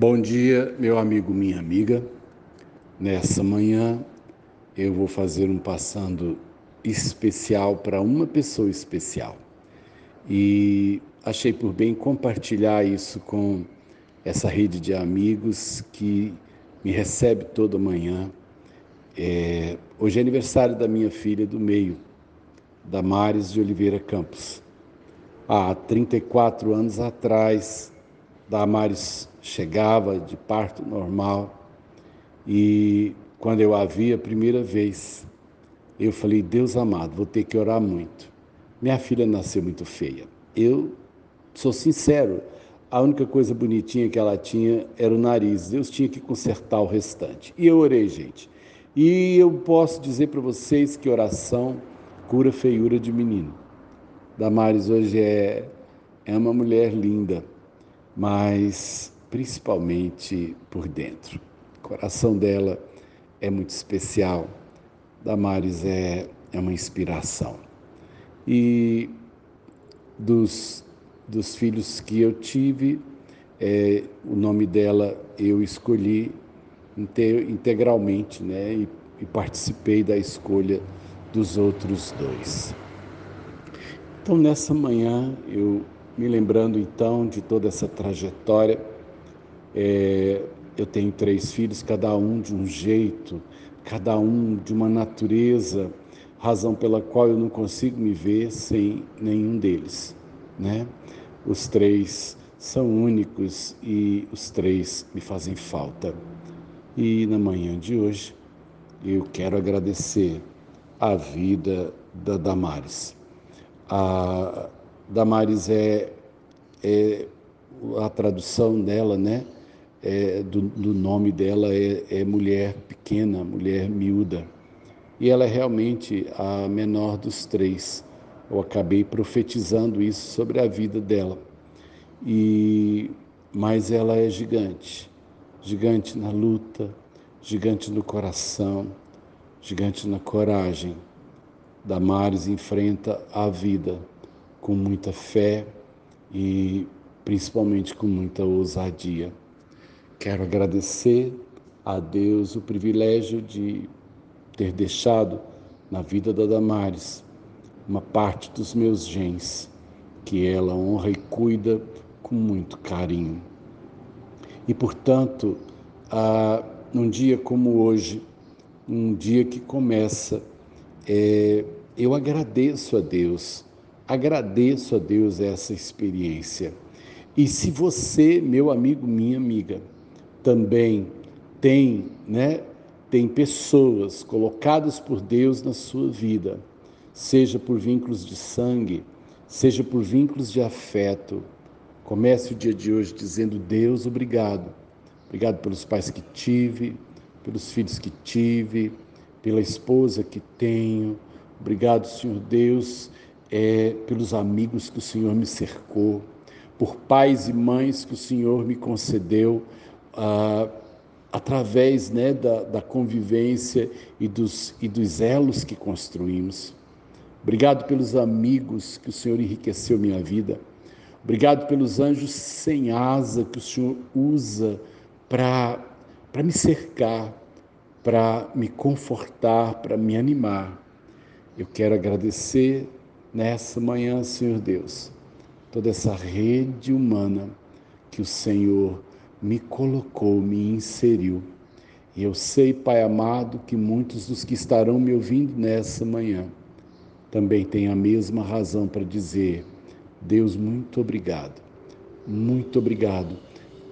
Bom dia, meu amigo, minha amiga. Nessa manhã eu vou fazer um passando especial para uma pessoa especial. E achei por bem compartilhar isso com essa rede de amigos que me recebe toda manhã. É, hoje é aniversário da minha filha do meio, Damares de Oliveira Campos. Há 34 anos atrás, Damares chegava de parto normal e quando eu a vi a primeira vez, eu falei: Deus amado, vou ter que orar muito. Minha filha nasceu muito feia. Eu sou sincero, a única coisa bonitinha que ela tinha era o nariz. Deus tinha que consertar o restante. E eu orei, gente. E eu posso dizer para vocês que oração cura feiura de menino. Damares hoje é, é uma mulher linda, mas principalmente por dentro. O coração dela é muito especial. Damares é, é uma inspiração. E dos, dos filhos que eu tive, é, o nome dela eu escolhi integralmente, né? E, e participei da escolha dos outros dois. Então, nessa manhã, eu me lembrando então de toda essa trajetória, é, eu tenho três filhos, cada um de um jeito, cada um de uma natureza, razão pela qual eu não consigo me ver sem nenhum deles, né? Os três são únicos e os três me fazem falta. E na manhã de hoje, eu quero agradecer a vida da Damares. A Damares é, é a tradução dela, né? É, do, do, nome dela é, é mulher pequena, mulher miúda. E ela é realmente a menor dos três. Eu acabei profetizando isso sobre a vida dela. E mas ela é gigante, gigante na luta, gigante no coração, gigante na coragem. Damares enfrenta a vida com muita fé e principalmente com muita ousadia. Quero agradecer a Deus o privilégio de ter deixado na vida da Damares uma parte dos meus genes, que ela honra e cuida com muito carinho. E, portanto, a, num dia como hoje, um dia que começa, é, eu agradeço a Deus, agradeço a Deus essa experiência. E se você, meu amigo, minha amiga, também tem, né, tem pessoas colocadas por Deus na sua vida, seja por vínculos de sangue, seja por vínculos de afeto. Comece o dia de hoje dizendo: Deus, obrigado. Obrigado pelos pais que tive, pelos filhos que tive, pela esposa que tenho. Obrigado, Senhor Deus, é, pelos amigos que o Senhor me cercou, por pais e mães que o Senhor me concedeu ah, através né, da, da convivência e dos, e dos elos que construímos. Obrigado pelos amigos que o Senhor enriqueceu minha vida. Obrigado pelos anjos sem asa que o Senhor usa para me cercar, para me confortar, para me animar. Eu quero agradecer nessa manhã, Senhor Deus, toda essa rede humana que o Senhor me colocou, me inseriu. E eu sei, Pai amado, que muitos dos que estarão me ouvindo nessa manhã também têm a mesma razão para dizer: Deus, muito obrigado, muito obrigado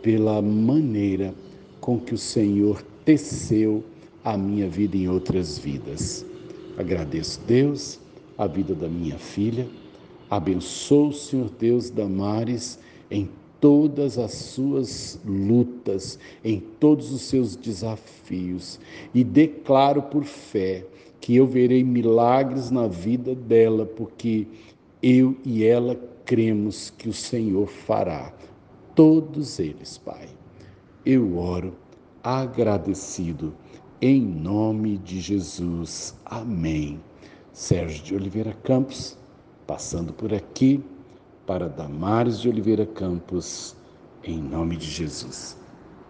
pela maneira com que o Senhor teceu a minha vida em outras vidas. Agradeço, Deus, a vida da minha filha. Abençoo, Senhor Deus, Damares, em todas as suas lutas, em todos os seus desafios, e declaro por fé que eu verei milagres na vida dela, porque eu e ela cremos que o Senhor fará. Todos eles, Pai. Eu oro agradecido em nome de Jesus. Amém. Sérgio de Oliveira Campos, passando por aqui para Damares de Oliveira Campos, em nome de Jesus.